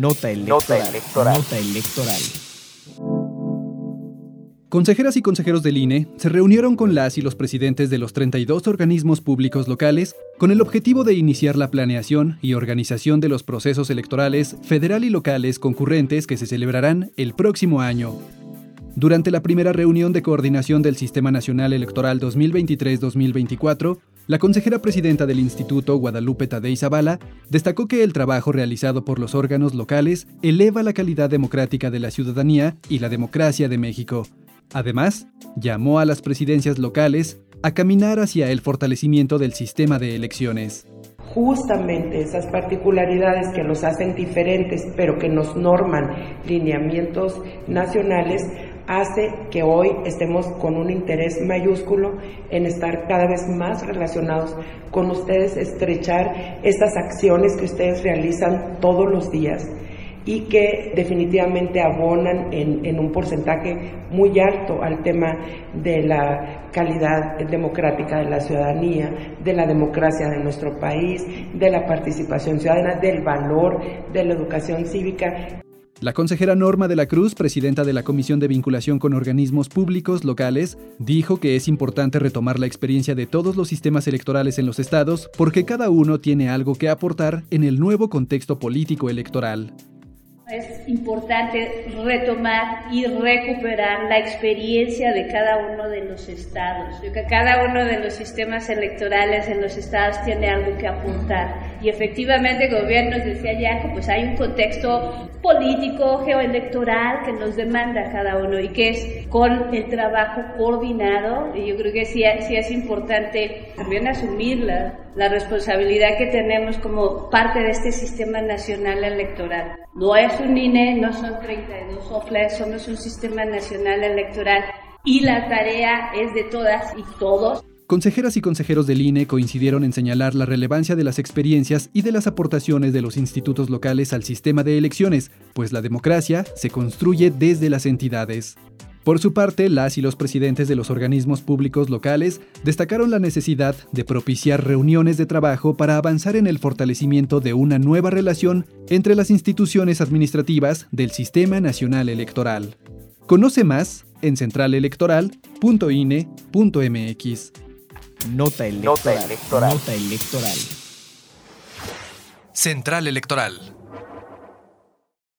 Nota electoral. Nota electoral. Consejeras y consejeros del INE se reunieron con las y los presidentes de los 32 organismos públicos locales con el objetivo de iniciar la planeación y organización de los procesos electorales federal y locales concurrentes que se celebrarán el próximo año. Durante la primera reunión de coordinación del Sistema Nacional Electoral 2023-2024, la consejera presidenta del instituto, Guadalupe Tadei Zavala, destacó que el trabajo realizado por los órganos locales eleva la calidad democrática de la ciudadanía y la democracia de México, Además, llamó a las presidencias locales a caminar hacia el fortalecimiento del sistema de elecciones. Justamente esas particularidades que los hacen diferentes, pero que nos norman lineamientos nacionales, hace que hoy estemos con un interés mayúsculo en estar cada vez más relacionados con ustedes, estrechar estas acciones que ustedes realizan todos los días y que definitivamente abonan en, un porcentaje muy alto al tema de la calidad democrática de la ciudadanía, de la democracia de nuestro país, de la participación ciudadana, del valor de la educación cívica. La consejera Norma de la Cruz, presidenta de la Comisión de Vinculación con Organismos Públicos Locales, dijo que es importante retomar la experiencia de todos los sistemas electorales en los estados porque cada uno tiene algo que aportar en el nuevo contexto político electoral. Es importante retomar y recuperar la experiencia de cada uno de los estados. Cada uno de los sistemas electorales en los estados tiene algo que aportar. Y efectivamente, el gobierno, decía ya, pues hay un contexto político, geoelectoral que nos demanda cada uno y que es con el trabajo coordinado. Y yo creo que sí, sí es importante también asumir la, la responsabilidad que tenemos como parte de este sistema nacional electoral. No es un INE, no son 32 OFLAs, somos un sistema nacional electoral y la tarea es de todas y todos. Consejeras y consejeros del INE coincidieron en señalar la relevancia de las experiencias y de las aportaciones de los institutos locales al sistema de elecciones, pues la democracia se construye desde las entidades. Por su parte, las y los presidentes de los organismos públicos locales destacaron la necesidad de propiciar reuniones de trabajo para avanzar en el fortalecimiento de una nueva relación entre las instituciones administrativas del Sistema Nacional Electoral. Conoce más en centralelectoral.ine.mx. Nota electoral. Nota electoral. Nota electoral. Central Electoral.